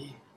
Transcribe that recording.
Damn.